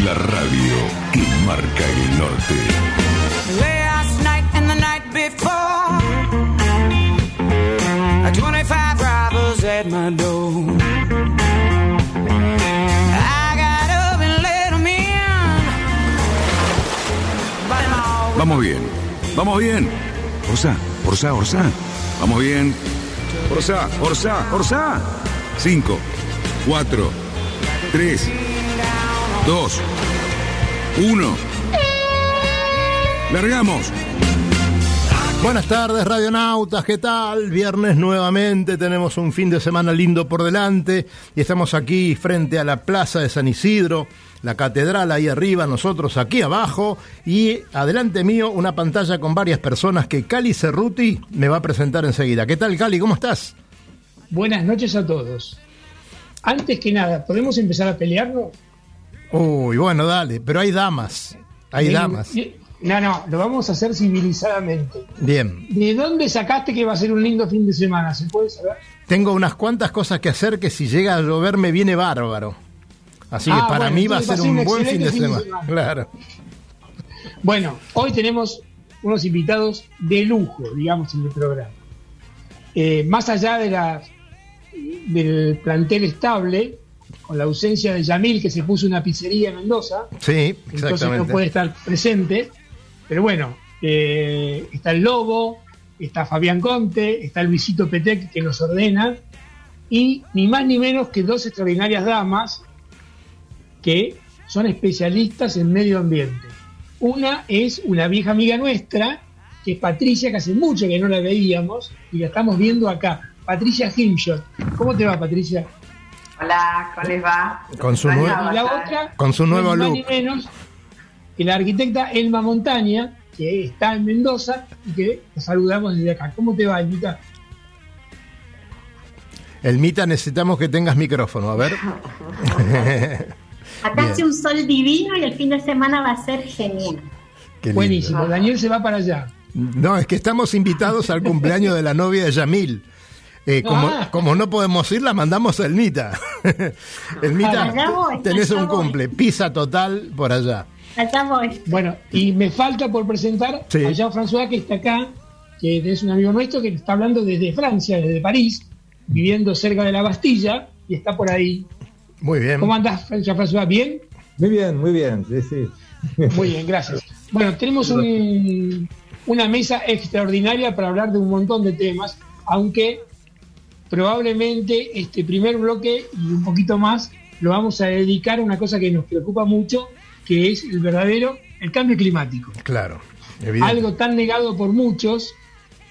La radio que marca el norte. Last night and the night before, 25 robbers at my door. I got up and let 'em Vamos bien, vamos bien. Orsa, Orsa, Orsa. Vamos bien. Orsa, Orsa, Orsa. Cinco, cuatro, tres, dos, uno. Largamos. Buenas tardes, radionautas, ¿qué tal? Viernes nuevamente, tenemos un fin de semana lindo por delante y estamos aquí frente a la Plaza de San Isidro, la catedral ahí arriba, nosotros aquí abajo y adelante mío una pantalla con varias personas que Cali Cerruti me va a presentar enseguida. ¿Qué tal, Cali? ¿Cómo estás? Buenas noches a todos. Antes que nada, ¿podemos empezar a pelearnos? Uy, bueno, dale, pero hay damas, hay Eh, damas. eh, No, no, lo vamos a hacer civilizadamente. Bien, ¿De dónde sacaste que va a ser un lindo fin de semana? ¿Se puede saber? tengo unas cuantas cosas que hacer que si llega a llover me viene bárbaro. Así que Ah, para bueno, mí va a ser un buen fin de excelente fin de semana. semana. Claro. Bueno, hoy tenemos unos invitados de lujo, digamos, en el programa. Eh, más allá de la, del plantel estable, con la ausencia de Yamil, que se puso una pizzería en Mendoza, Sí, entonces no puede estar presente. Pero bueno, eh, está el Lobo, está Fabián Conte, está Luisito Petec que nos ordena, y ni más ni menos que dos extraordinarias damas que son especialistas en medio ambiente. Una es una vieja amiga nuestra, que es Patricia, que hace mucho que no la veíamos, y la estamos viendo acá. Patricia Himshot. ¿Cómo te va, Patricia? Hola, ¿cómo les va? Con su Y la otra, Con su nuevo look. ni menos que la arquitecta Elma Montaña, que está en Mendoza y que te saludamos desde acá. ¿Cómo te va, Elmita? Elmita, necesitamos que tengas micrófono, a ver. Acá hace un sol divino y el fin de semana va a ser genial. Buenísimo. Daniel se va para allá. No, es que estamos invitados al cumpleaños de la novia de Yamil. Eh, como, Ah. como no podemos ir, la mandamos a Elmita. Elmita, tenés un cumple, pisa total por allá. Allá voy. Bueno, y me falta por presentar Sí. a Jean-François, que está acá, que es un amigo nuestro que está hablando desde Francia, desde París, viviendo cerca de la Bastilla, y está por ahí. Muy bien. ¿Cómo andás, Jean-François? ¿Bien? Muy bien, muy bien, sí, sí. Muy bien, gracias. Bueno, tenemos un- una mesa extraordinaria para hablar de un montón de temas, aunque probablemente este primer bloque y un poquito más lo vamos a dedicar a una cosa que nos preocupa mucho, que es el verdadero, el cambio climático. Claro, evidente. Algo tan negado por muchos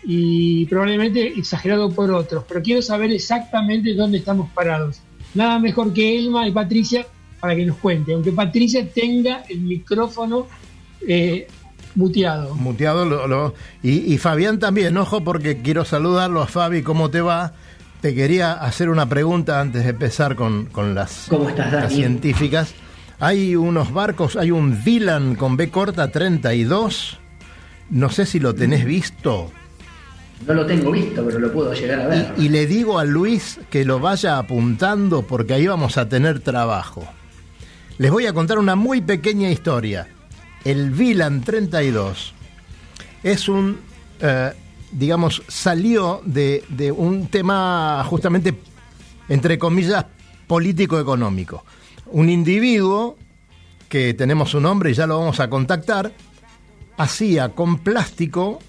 y probablemente exagerado por otros, pero quiero saber exactamente dónde estamos parados. Nada mejor que Elma y Patricia para que nos cuente, aunque Patricia tenga el micrófono eh, muteado. Muteado lo- lo- y, y Fabián también, ojo, porque quiero saludarlo a Fabi, ¿cómo te va? Te quería hacer una pregunta antes de empezar con, con las, ¿Cómo estás, las científicas. Hay unos barcos, hay un Dylan con B corta 32. No sé si lo tenés visto. No lo tengo visto, pero lo puedo llegar a ver. Y, y le digo a Luis que lo vaya apuntando porque ahí vamos a tener trabajo. Les voy a contar una muy pequeña historia. El Vilan 32 es un, eh, digamos, salió de, de un tema justamente, entre comillas, político-económico. Un individuo, que tenemos su nombre y ya lo vamos a contactar, hacía con plástico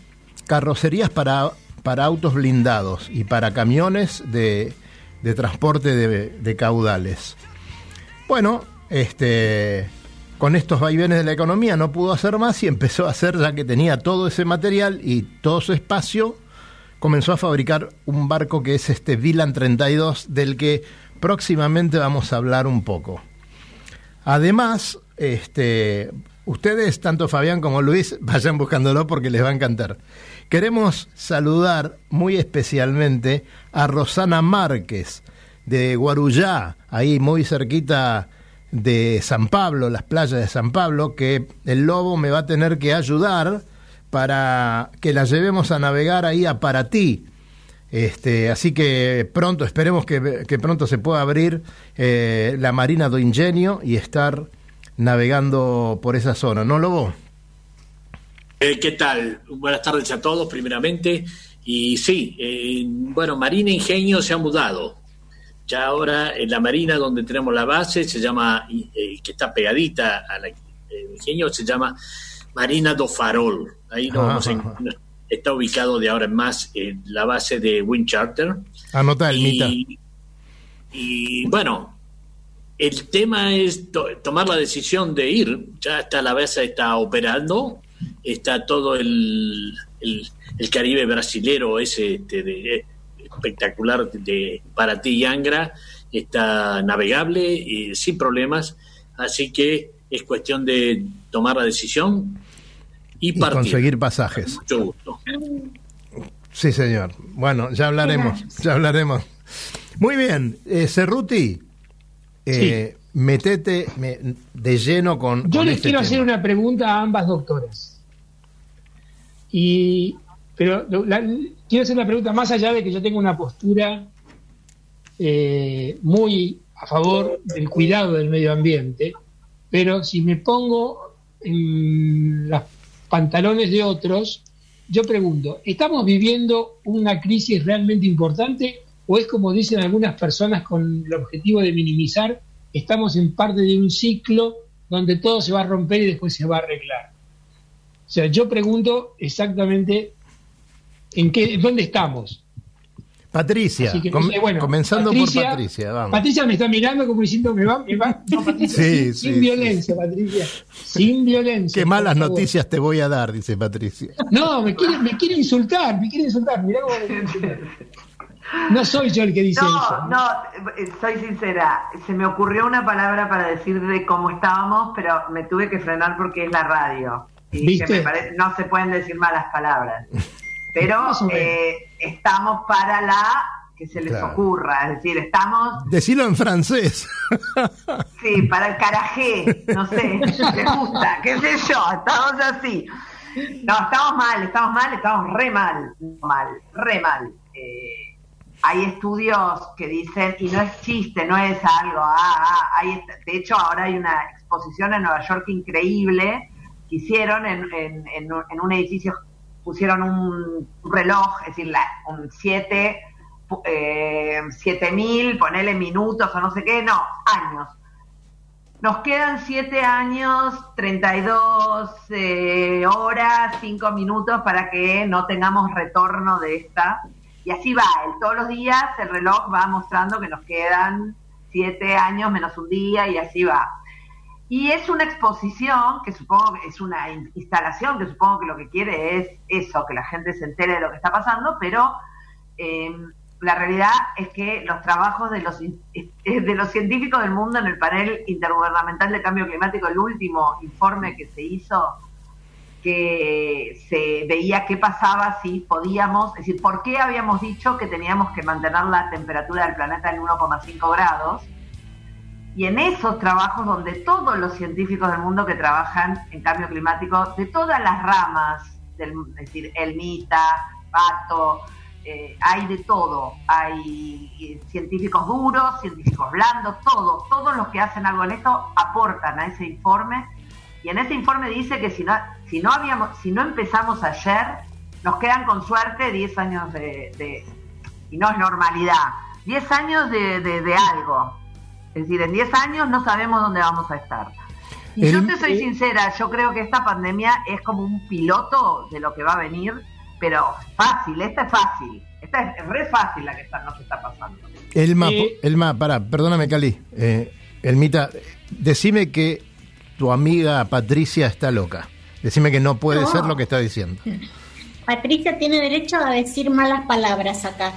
carrocerías para, para autos blindados y para camiones de, de transporte de, de caudales. Bueno, este, con estos vaivenes de la economía no pudo hacer más y empezó a hacer, ya que tenía todo ese material y todo su espacio, comenzó a fabricar un barco que es este Vilan 32, del que próximamente vamos a hablar un poco. Además, este, ustedes, tanto Fabián como Luis, vayan buscándolo porque les va a encantar. Queremos saludar muy especialmente a Rosana Márquez de Guarujá, ahí muy cerquita de San Pablo, las playas de San Pablo, que el lobo me va a tener que ayudar para que la llevemos a navegar ahí a Paratí. Este, así que pronto, esperemos que, que pronto se pueda abrir eh, la Marina do Ingenio y estar navegando por esa zona, ¿no, Lobo? Eh, ¿Qué tal? Buenas tardes a todos, primeramente. Y sí, eh, bueno, Marina Ingenio se ha mudado. Ya ahora en la Marina donde tenemos la base, se llama, eh, que está pegadita a la eh, Ingenio, se llama Marina do Farol. Ahí vamos a- está ubicado de ahora en más en la base de Wind Charter. Anota el Mita. Y, y, bueno, el tema es to- tomar la decisión de ir. Ya está la base está operando, está todo el, el, el Caribe brasilero ese este, de, espectacular de para ti y Angra, está navegable y sin problemas, así que es cuestión de tomar la decisión y Y partir. conseguir pasajes. Mucho gusto. Sí, señor. Bueno, ya hablaremos, ya hablaremos. Muy bien, eh, Cerruti, eh, metete me- de lleno con. Yo con les este quiero tema. hacer una pregunta a ambas doctoras. Y, pero la- quiero hacer una pregunta más allá de que yo tengo una postura eh, muy a favor del cuidado del medio ambiente, pero si me pongo en los pantalones de otros, yo pregunto, ¿estamos viviendo una crisis realmente importante o es como dicen algunas personas con el objetivo de minimizar, estamos en parte de un ciclo donde todo se va a romper y después se va a arreglar? O sea, yo pregunto exactamente en qué, dónde estamos. Patricia, Así que, com- eh, bueno, comenzando por Patricia, vamos. Patricia me está mirando como diciendo, me va, me va. No, Patricia, Sí, sin, sí, sin sí, violencia, Patricia. Sin violencia. Qué malas noticias te voy a dar, dice Patricia. No, me quiere, me quiere insultar, me quiere insultar. Mirá cómo me quiere insultar. No soy yo el que dice No, eso. no, eh, soy sincera. Se me ocurrió una palabra para decir de cómo estábamos, pero me tuve que frenar porque es la radio. Y ¿Viste? que me parece, no se pueden decir malas palabras. Pero eh, estamos para la que se les Claro. ocurra. Es decir, estamos, Decilo en francés. sí, para el carajé. No sé, les gusta, qué sé yo, estamos así. No, estamos mal, estamos mal, estamos re mal. Mal, re mal. Eh, hay estudios que dicen, y no es chiste, no es algo, ah, ah, hay de hecho ahora hay una exposición en Nueva York increíble que hicieron en, en, en en un edificio, pusieron un reloj, es decir, la- un 7, eh, 7000, ponele minutos o no sé qué, no, años. Nos quedan 7 años, 32 eh, horas, 5 minutos para que no tengamos retorno de esta. Y así va, el- todos los días el reloj va mostrando que nos quedan 7 años menos un día y así va. Y es una exposición que supongo que es una in- instalación que supongo que lo que quiere es eso, que la gente se entere de lo que está pasando, pero eh, la realidad es que los trabajos de los, eh, de los científicos del mundo en el panel intergubernamental de cambio climático, el último informe que se hizo, que se veía qué pasaba si podíamos, es decir, por qué habíamos dicho que teníamos que mantener la temperatura del planeta en 1,5 grados. Y en esos trabajos donde todos los científicos del mundo que trabajan en cambio climático, de todas las ramas, del, es decir, Elmita, Pato, eh, hay de todo. Hay eh, científicos duros, científicos blandos, todos, todos los que hacen algo en esto aportan a ese informe. Y en ese informe dice que si no, si no, habíamos, si no empezamos ayer, nos quedan con suerte 10 años de, y no es normalidad, 10 años de- de algo. Es decir, en 10 años no sabemos dónde vamos a estar. Y El- yo te soy sincera, yo creo que esta pandemia es como un piloto de lo que va a venir, pero fácil, esta es fácil. Esta es re fácil la que está, nos está pasando. Elma, Eh, po- Elma, pará, perdóname, Cali. Eh, Elmita, decime que tu amiga Patricia está loca. Decime que no puede No. ser lo que está diciendo. Patricia tiene derecho a decir malas palabras acá.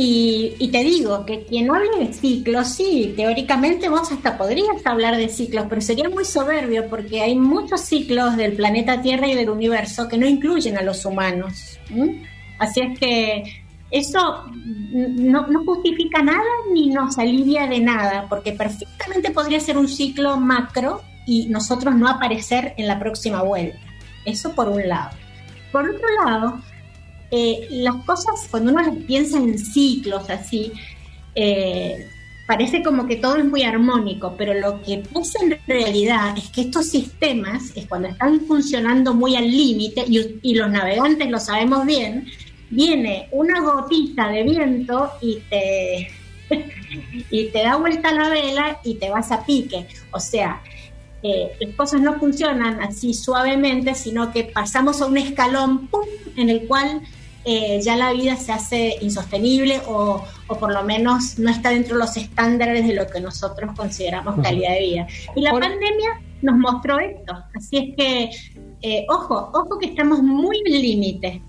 Y, y te digo que quien hable de ciclos, sí, teóricamente vos hasta podrías hablar de ciclos, pero sería muy soberbio porque hay muchos ciclos del planeta Tierra y del universo que no incluyen a los humanos. Así es que eso no justifica nada ni nos alivia de nada, porque perfectamente podría ser un ciclo macro y nosotros no aparecer en la próxima vuelta. Eso por un lado. Por otro lado, eh, las cosas, cuando uno las piensa en ciclos así, eh, parece como que todo es muy armónico, pero lo que pasa en realidad es que estos sistemas, es cuando están funcionando muy al límite, y, los navegantes lo sabemos bien, viene una gotita de viento y te, y te da vuelta la vela y te vas a pique. O sea, eh, las cosas no funcionan así suavemente, sino que pasamos a un escalón en el cual eh, ya la vida se hace insostenible o, o, por lo menos no está dentro de los estándares de lo que nosotros consideramos calidad de vida. Y la pandemia nos mostró esto. Así es que, eh, ojo, ojo que estamos muy en límite.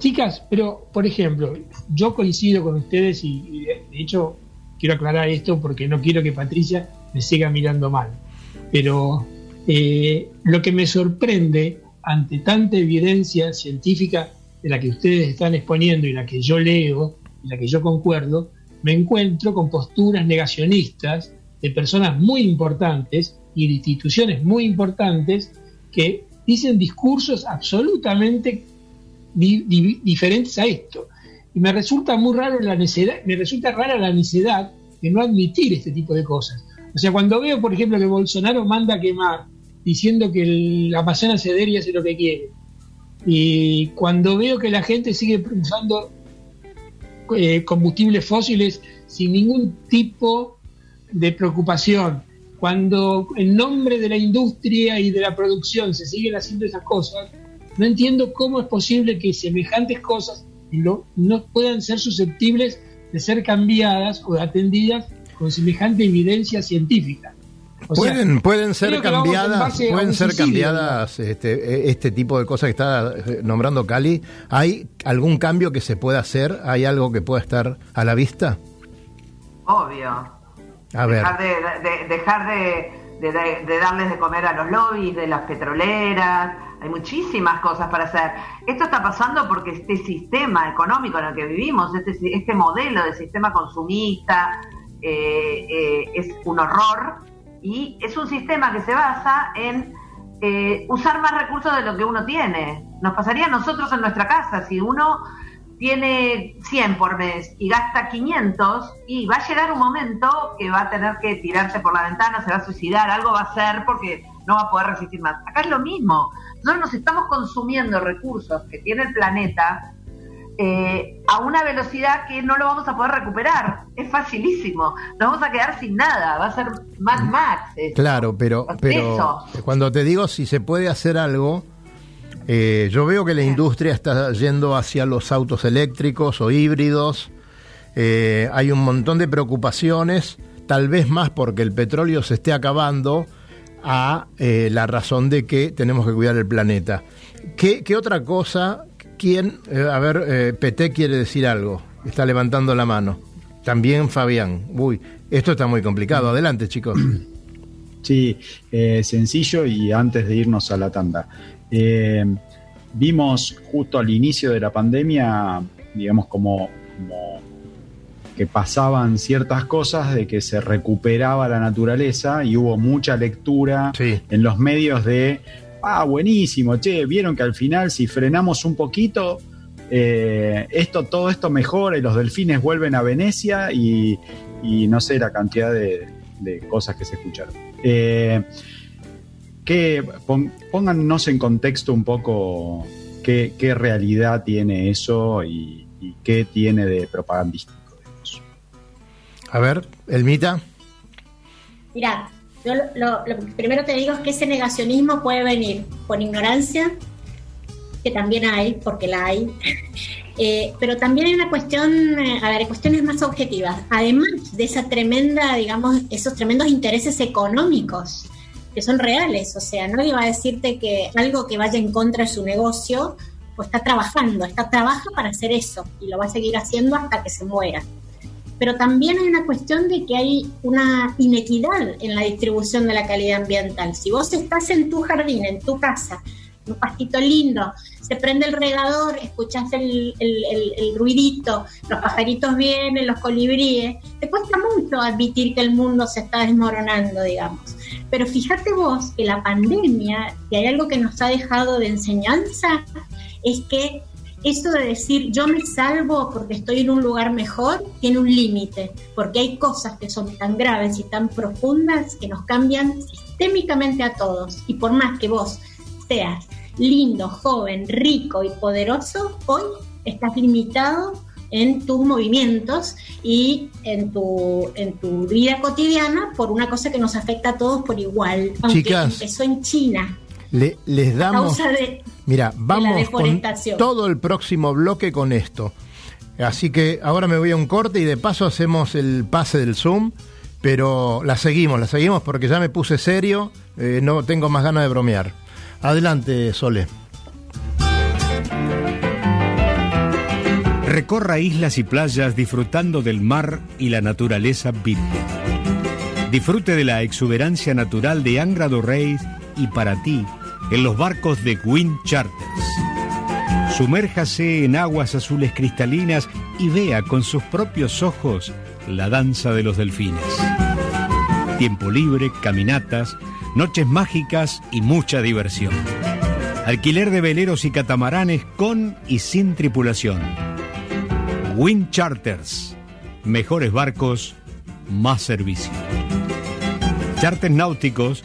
Chicas, pero por ejemplo, yo coincido con ustedes y, y de hecho quiero aclarar esto porque no quiero que Patricia me siga mirando mal. Pero eh, lo que me sorprende ante tanta evidencia científica de la que ustedes están exponiendo y la que yo leo y la que yo concuerdo, me encuentro con posturas negacionistas de personas muy importantes y de instituciones muy importantes que dicen discursos absolutamente di, di, diferentes a esto. Y me resulta muy raro la necedad, me resulta rara la necedad de no admitir este tipo de cosas. O sea, cuando veo, por ejemplo, que Bolsonaro manda a quemar diciendo que el Amazonas ceder y hace lo que quiere, y cuando veo que la gente sigue usando eh, combustibles fósiles sin ningún tipo de preocupación, cuando en nombre de la industria y de la producción se siguen haciendo esas cosas, no entiendo cómo es posible que semejantes cosas no, no puedan ser susceptibles de ser cambiadas o atendidas con semejante evidencia científica. O pueden, sea, pueden ser cambiadas, pueden ser cambiadas este, este tipo de cosas que está eh, nombrando Cali. ¿Hay algún cambio que se pueda hacer? ¿Hay algo que pueda estar a la vista? Obvio. A ver. Dejar, de, de dejar de, de, darles de comer a los lobbies, de las petroleras. Hay muchísimas cosas para hacer. Esto está pasando porque este sistema económico en el que vivimos, este, este modelo de sistema consumista, eh, eh, es un horror y es un sistema que se basa en eh, usar más recursos de lo que uno tiene. Nos pasaría a nosotros en nuestra casa, si uno tiene 100 por mes y gasta 500 y va a llegar un momento que va a tener que tirarse por la ventana, se va a suicidar, algo va a hacer porque no va a poder resistir más. Acá es lo mismo, nosotros nos estamos consumiendo recursos que tiene el planeta eh, a una velocidad que no lo vamos a poder recuperar. Es facilísimo. Nos vamos a quedar sin nada. Va a ser Mad Max. Eso. Claro, pero, pero eso. cuando te digo si se puede hacer algo, eh, yo veo que la industria está yendo hacia los autos eléctricos o híbridos. Eh, hay un montón de preocupaciones, tal vez más porque el petróleo se esté acabando a la razón de que tenemos que cuidar el planeta. ¿Qué, qué otra cosa ¿Quién? Eh, a ver, eh, PT quiere decir algo. Está levantando la mano. También Fabián. Uy, esto está muy complicado. Adelante, chicos. Sí, eh, sencillo y antes de irnos a la tanda. Eh, vimos justo al inicio de la pandemia, digamos, como, como que pasaban ciertas cosas, de que se recuperaba la naturaleza y hubo mucha lectura Sí. en los medios de ah, buenísimo, che, vieron que al final si frenamos un poquito, eh, esto, todo esto mejora y los delfines vuelven a Venecia y, y no sé la cantidad de, de cosas que se escucharon. Eh, que, pon, póngannos en contexto un poco qué, qué realidad tiene eso y, y, qué tiene de propagandístico. A ver, Elmita. Mira, yo lo, lo, primero te digo es que ese negacionismo puede venir por ignorancia, que también hay, porque la hay, eh, pero también hay una cuestión, eh, a ver, cuestiones más objetivas. Además de esa tremenda, digamos, esos tremendos intereses económicos que son reales, o sea, nadie va a decirte que algo que vaya en contra de su negocio, pues está trabajando, está trabaja para hacer eso y lo va a seguir haciendo hasta que se muera pero también hay una cuestión de que hay una inequidad en la distribución de la calidad ambiental. Si vos estás en tu jardín, en tu casa, un pastito lindo, se prende el regador, escuchás el, ruidito, los pajaritos vienen, los colibríes, te cuesta mucho admitir que el mundo se está desmoronando, digamos. Pero fíjate vos que la pandemia, que hay algo que nos ha dejado de enseñanza, es que eso de decir yo me salvo porque estoy en un lugar mejor tiene un límite, porque hay cosas que son tan graves y tan profundas que nos cambian sistémicamente a todos. Y por más que vos seas lindo, joven, rico y poderoso, hoy estás limitado en tus movimientos y en tu, en tu vida cotidiana por una cosa que nos afecta a todos por igual. Aunque Chicas. empezó en China. Le- les A damos. causa de, Mira, la vamos con deforestación. todo el próximo bloque con esto. Así que ahora me voy a un corte y de paso hacemos el pase del Zoom, pero la seguimos, la seguimos porque ya me puse serio, eh, no tengo más ganas de bromear. Adelante, Sole. Recorra islas y playas disfrutando del mar y la naturaleza virgen. Disfrute de la exuberancia natural de Angra do Reis y para ti en los barcos de Wind Charters. Sumérjase en aguas azules cristalinas y vea con sus propios ojos la danza de los delfines. Tiempo libre, caminatas, noches mágicas y mucha diversión. Alquiler de veleros y catamaranes con y sin tripulación. Wind Charters. Mejores barcos, más servicio. Charters náuticos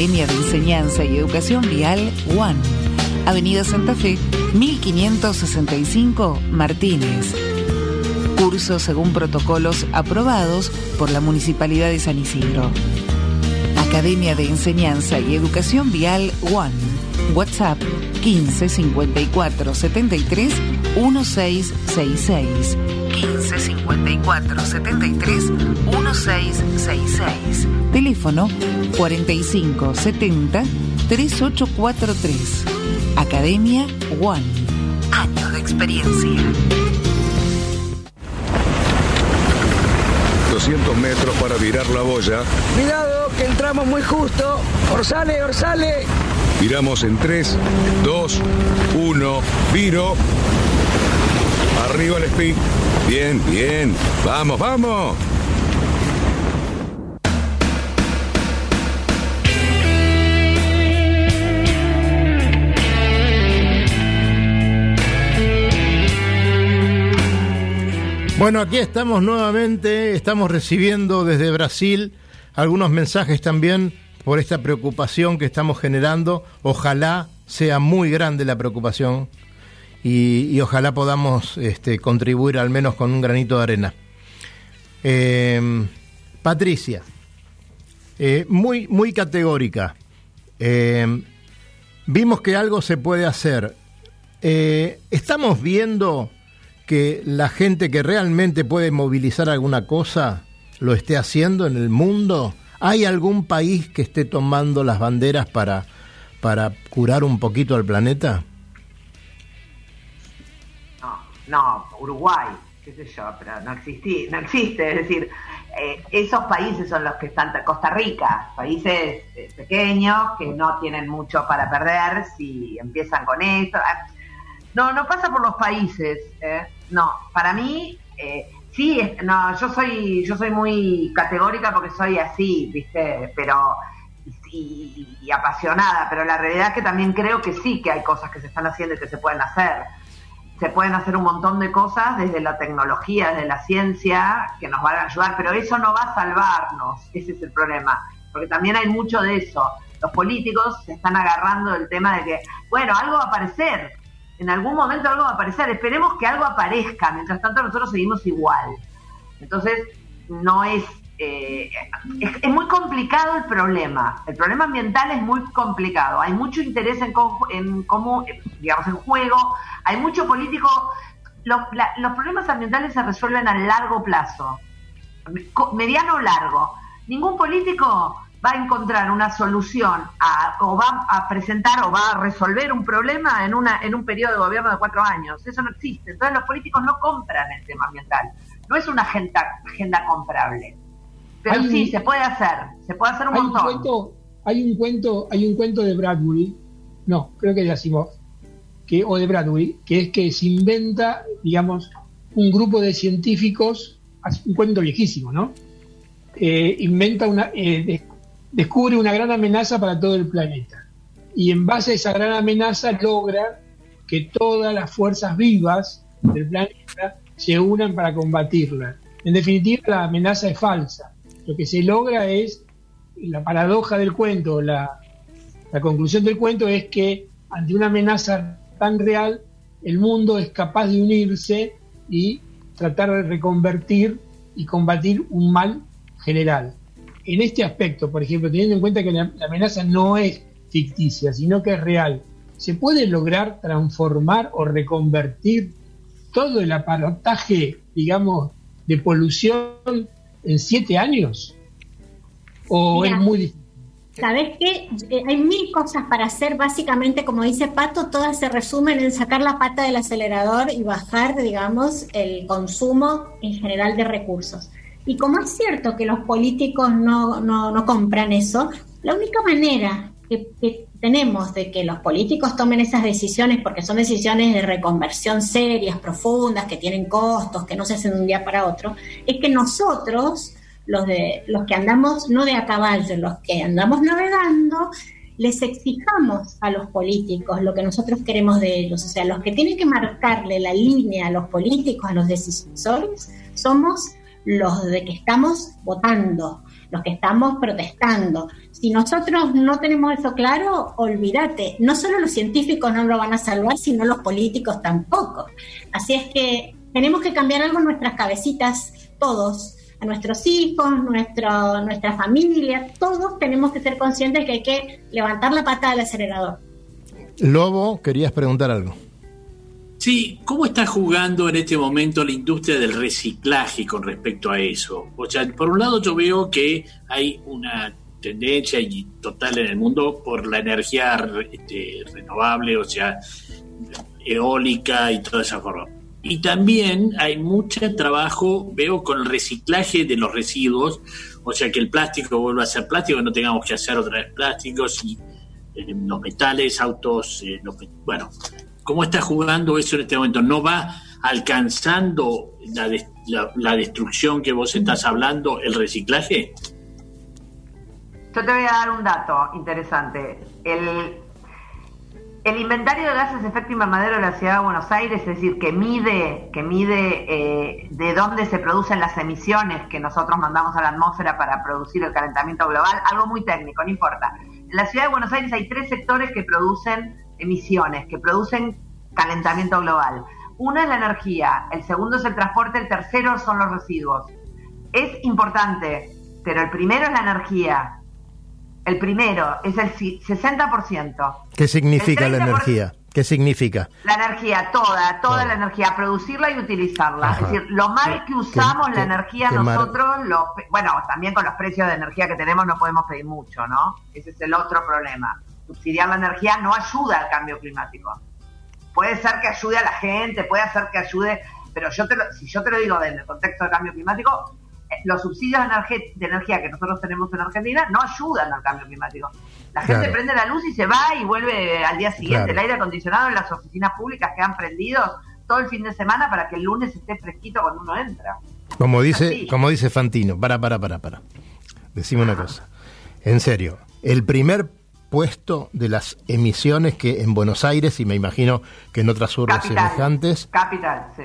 Academia de Enseñanza y Educación Vial One. Avenida Santa Fe, 1565 Martínez. Cursos según protocolos aprobados por la Municipalidad de San Isidro. Academia de Enseñanza y Educación Vial One. WhatsApp 15 54 73 1666. 15 54 73 1666. Teléfono 45 70 3843. Academia One. Años de experiencia. 200 metros para virar la boya. Cuidado, que entramos muy justo. Orsale, orsale. Viramos en 3, 2, 1, viro. Arriba el speed. Bien, bien. Vamos, vamos. Bueno, aquí estamos nuevamente, estamos recibiendo desde Brasil algunos mensajes también por esta preocupación que estamos generando. Ojalá sea muy grande la preocupación y, ojalá podamos este, contribuir al menos con un granito de arena. Eh, Patricia, eh, muy, muy categórica. Eh, vimos que algo se puede hacer. Eh, estamos viendo que la gente que realmente puede movilizar alguna cosa lo esté haciendo en el mundo? ¿Hay algún país que esté tomando las banderas para, para curar un poquito al planeta? No, Uruguay, qué sé yo, pero no, existí, no existe. Es decir, eh, esos países son los que están, Costa Rica, países eh, pequeños que no tienen mucho para perder si empiezan con esto. Ah, No, no pasa por los países. ¿eh? No, para mí, eh, sí, no, yo soy, yo soy muy categórica porque soy así, ¿viste? Pero y, y apasionada, pero la realidad es que también creo que sí que hay cosas que se están haciendo y que se pueden hacer. Se pueden hacer un montón de cosas desde la tecnología, desde la ciencia, que nos van a ayudar, pero eso no va a salvarnos, ese es el problema, porque también hay mucho de eso. Los políticos se están agarrando del tema de que, bueno, algo va a aparecer, en algún momento algo va a aparecer, esperemos que algo aparezca, mientras tanto nosotros seguimos igual. Entonces, no es, eh, es, muy complicado el problema. El problema ambiental es muy complicado. Hay mucho interés en, en cómo, eh, digamos, en juego. Hay mucho político. Los, los problemas ambientales se resuelven a largo plazo, mediano o largo. Ningún político va a encontrar una solución a o va a presentar o va a resolver un problema en una en un periodo de gobierno de cuatro años. Eso no existe. Entonces los políticos no compran el tema ambiental. No es una agenda, agenda comprable. Pero Hay sí, un- se puede hacer. Se puede hacer un hay un montón. cuento, hay un cuento, hay un cuento de Bradbury, no, creo que de Asimov, que, o de Bradbury, que es que se inventa, digamos, un grupo de científicos, un cuento viejísimo, ¿no? Eh, inventa una, eh, de- descubre una gran amenaza para todo el planeta. Y en base a esa gran amenaza logra que todas las fuerzas vivas del planeta se unan para combatirla. En definitiva, la amenaza es falsa. Lo que se logra es, la paradoja del cuento, la, la conclusión del cuento es que ante una amenaza tan real, el mundo es capaz de unirse y tratar de reconvertir y combatir un mal general. En este aspecto, por ejemplo, teniendo en cuenta que la, la amenaza no es ficticia, sino que es real, ¿se puede lograr transformar o reconvertir todo el aparataje, digamos, de polución en siete años? ¿O Mira. es muy difícil? ¿Sabes qué? Eh, hay mil cosas para hacer. Básicamente, como dice Pato, todas se resumen en sacar la pata del acelerador y bajar, digamos, el consumo en general de recursos. Y como es cierto que los políticos no, no, no compran eso, la única manera que, que tenemos de que los políticos tomen esas decisiones, porque son decisiones de reconversión serias, profundas, que tienen costos, que no se hacen de un día para otro, es que nosotros, los, de, los que andamos no de a caballo, los que andamos navegando, les exijamos a los políticos lo que nosotros queremos de ellos. O sea, los que tienen que marcarle la línea a los políticos, a los decisores, somos los de que estamos votando, los que estamos protestando. Si nosotros no tenemos eso claro, olvídate, no solo los científicos no lo van a salvar, sino los políticos tampoco. Así es que tenemos que cambiar algo en nuestras cabecitas, todos, a nuestros hijos, nuestro, nuestra familia, todos tenemos que ser conscientes que hay que levantar la pata del acelerador. Lobo, querías preguntar algo. Sí, ¿cómo está jugando en este momento la industria del reciclaje con respecto a eso? O sea, por un lado yo veo que hay una tendencia y total en el mundo por la energía este, renovable, o sea, eólica y toda esa forma. Y también hay mucho trabajo, veo, con el reciclaje de los residuos, o sea, que el plástico vuelva a ser plástico, no tengamos que hacer otra vez plásticos y eh, los metales, autos, eh, los bueno, ¿cómo está jugando eso en este momento? ¿No va alcanzando la, des- la- la destrucción que vos estás hablando, el reciclaje? Yo te voy a dar un dato interesante. El, el inventario de gases de efecto invernadero de la ciudad de Buenos Aires, es decir, que mide, que mide eh, de dónde se producen las emisiones que nosotros mandamos a la atmósfera para producir el calentamiento global, algo muy técnico, no importa. En la ciudad de Buenos Aires hay tres sectores que producen emisiones, que producen calentamiento global. Uno es la energía, el segundo es el transporte, el tercero son los residuos. Es importante, pero el primero es la energía. El primero es el ci- 60%. ¿Qué significa la 30%. energía? ¿Qué significa? La energía, toda, toda la energía, producirla y utilizarla. Ajá. Es decir, lo mal que usamos la energía mar- nosotros, lo, bueno, también con los precios de energía que tenemos no podemos pedir mucho, ¿no? Ese es el otro problema. Subsidiar la energía no ayuda al cambio climático. Puede ser que ayude a la gente, puede ser que ayude, pero yo te lo- si yo te lo digo en el contexto del cambio climático, eh, los subsidios de, energía que nosotros tenemos en Argentina no ayudan al cambio climático. La gente Claro. prende la luz y se va y vuelve al día siguiente. Claro. El aire acondicionado en las oficinas públicas quedan prendidos todo el fin de semana para que el lunes esté fresquito cuando uno entra. Como dice, Así. como dice Fantino, para, para, para, para. Decime una cosa. En serio, el primer puesto de las emisiones que en Buenos Aires, y me imagino que en otras urbes Capital. semejantes, Capital, sí.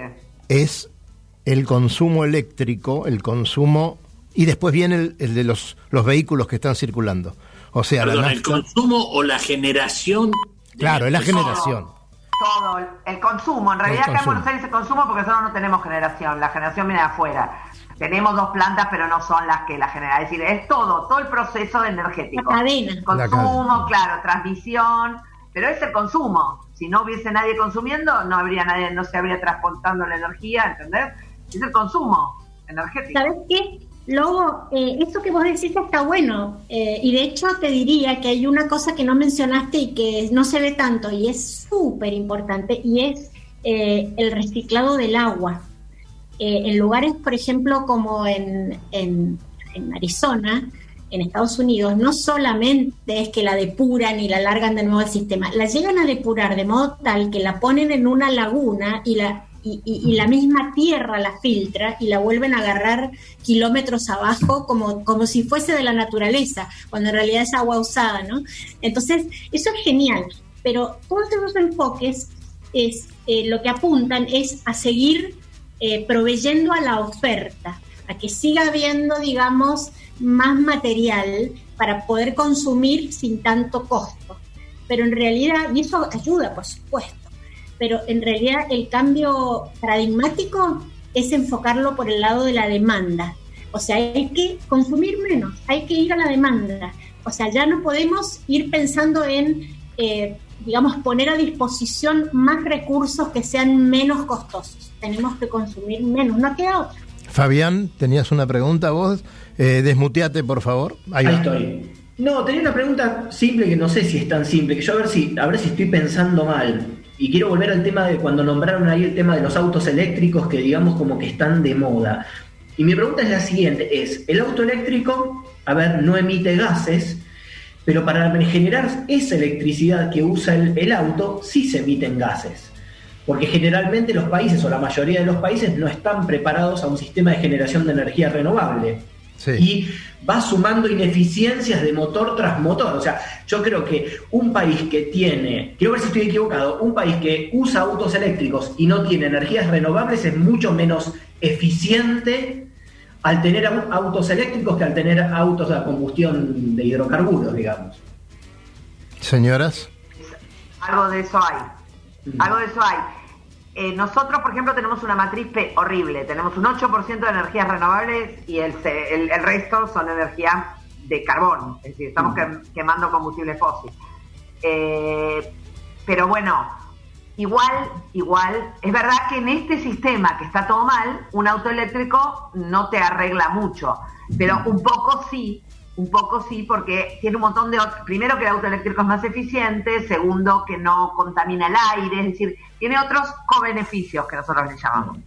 es el consumo eléctrico, el consumo, y después viene el, el de los, los vehículos que están circulando. O sea, Perdón, la el consumo o la generación. Claro, es la generación. Todo, el- el consumo. En realidad acá en. Buenos Aires el consumo porque nosotros no tenemos generación. La generación viene de afuera. Tenemos dos plantas, pero no son las que la generan. Es decir, es todo, todo el proceso energético. La cadena. Consumo, claro, transmisión, pero es el consumo. Si no hubiese nadie consumiendo, no habría nadie, no se habría transportando la energía, ¿entendés? Es el consumo energético. ¿Sabes qué? Luego, eh, esto que vos decís está bueno, eh, y de hecho te diría que hay una cosa que no mencionaste y que no se ve tanto, y es súper importante, y es eh, el reciclado del agua. Eh, en lugares, por ejemplo, como en, en, en Arizona, en Estados Unidos, no solamente es que la depuran y la largan de nuevo al sistema, la llegan a depurar de modo tal que la ponen en una laguna y la y, y- la misma tierra la filtra y la vuelven a agarrar kilómetros abajo como, como si fuese de la naturaleza, cuando en realidad es agua usada, ¿no? Entonces, eso es genial, pero todos esos enfoques es, eh, lo que apuntan es a seguir eh, proveyendo a la oferta, a que siga habiendo, digamos, más material para poder consumir sin tanto costo. Pero en realidad, y eso ayuda, por supuesto, pero en realidad el cambio paradigmático es enfocarlo por el lado de la demanda. O sea, hay que consumir menos, hay que ir a la demanda. O sea, ya no podemos ir pensando en, eh, digamos, poner a disposición más recursos que sean menos costosos. Tenemos que consumir menos, no queda otra. Fabián, tenías una pregunta vos. Eh, desmuteate, por favor. Ahí, Ahí estoy. No, tenía una pregunta simple que no sé si es tan simple, que yo a ver si, a ver si estoy pensando mal. Y quiero volver al tema de cuando nombraron ahí el tema de los autos eléctricos que digamos como que están de moda. Y mi pregunta es la siguiente, es, el auto eléctrico, a ver, no emite gases, pero para generar esa electricidad que usa el, el auto, sí se emiten gases. Porque generalmente los países, o la mayoría de los países, no están preparados a un sistema de generación de energía renovable y va sumando ineficiencias de motor tras motor. O sea, yo creo que un país que tiene, quiero ver si estoy equivocado, un país que usa autos eléctricos y no tiene energías renovables es mucho menos eficiente al tener au- autos eléctricos que al tener autos a combustión de hidrocarburos, digamos. Señoras. Algo de eso hay. Algo de eso hay. Eh, nosotros, por ejemplo, tenemos una matriz P horrible. Tenemos un 8% de energías renovables y el, el, el resto son energía de carbón. Es decir, estamos quem- quemando combustible fósil. Eh, pero bueno, igual, igual, es verdad que en este sistema que está todo mal, un auto eléctrico no te arregla mucho. Pero un poco sí, un poco sí, porque tiene un montón de... Primero que el auto eléctrico es más eficiente, segundo que no contamina el aire, es decir, tiene otros co-beneficios que nosotros le llamamos.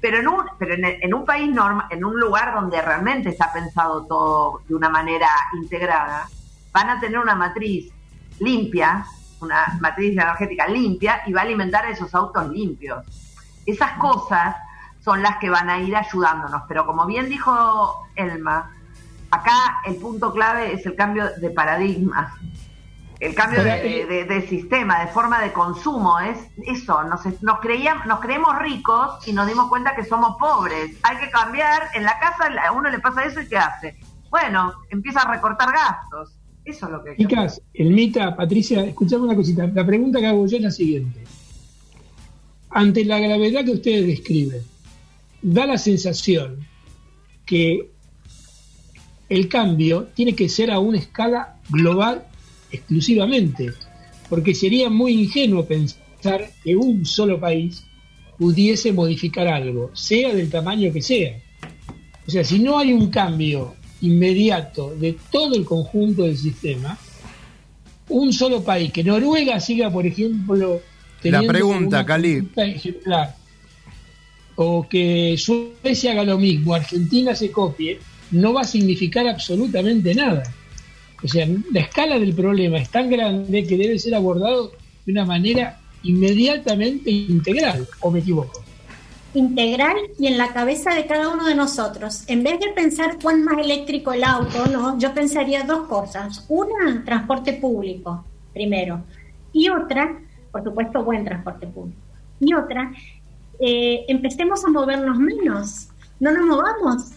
Pero en un, pero en, en un país normal, en un lugar donde realmente está pensado todo de una manera integrada, van a tener una matriz limpia, una matriz energética limpia y va a alimentar a esos autos limpios. Esas cosas son las que van a ir ayudándonos, pero como bien dijo Elma, acá el punto clave es el cambio de paradigma. El cambio de, eh, de- de sistema, de forma de consumo, es eso, nos, nos, creíamos, nos creemos ricos y nos dimos cuenta que somos pobres. Hay que cambiar, en la casa a uno le pasa eso y ¿qué hace? Bueno, empieza a recortar gastos. Eso es lo que... Chicas, Elmita, Patricia, escuchame una cosita. La pregunta que hago yo es la siguiente. Ante la gravedad que ustedes describen, da la sensación que el cambio tiene que ser a una escala global exclusivamente, porque sería muy ingenuo pensar que un solo país pudiese modificar algo, sea del tamaño que sea. O sea, si no hay un cambio inmediato de todo el conjunto del sistema, un solo país, que Noruega siga, por ejemplo, La teniendo pregunta, una Cali. ejemplar, o que Suecia haga lo mismo, Argentina se copie, no va a significar absolutamente nada. O sea, la escala del problema es tan grande que debe ser abordado de una manera inmediatamente integral, ¿o me equivoco? Integral y en la cabeza de cada uno de nosotros. En vez de pensar cuán más eléctrico el auto, no, yo pensaría dos cosas. Una, transporte público, primero. Y otra, por supuesto, buen transporte público. Y otra, eh, empecemos a movernos menos. No nos movamos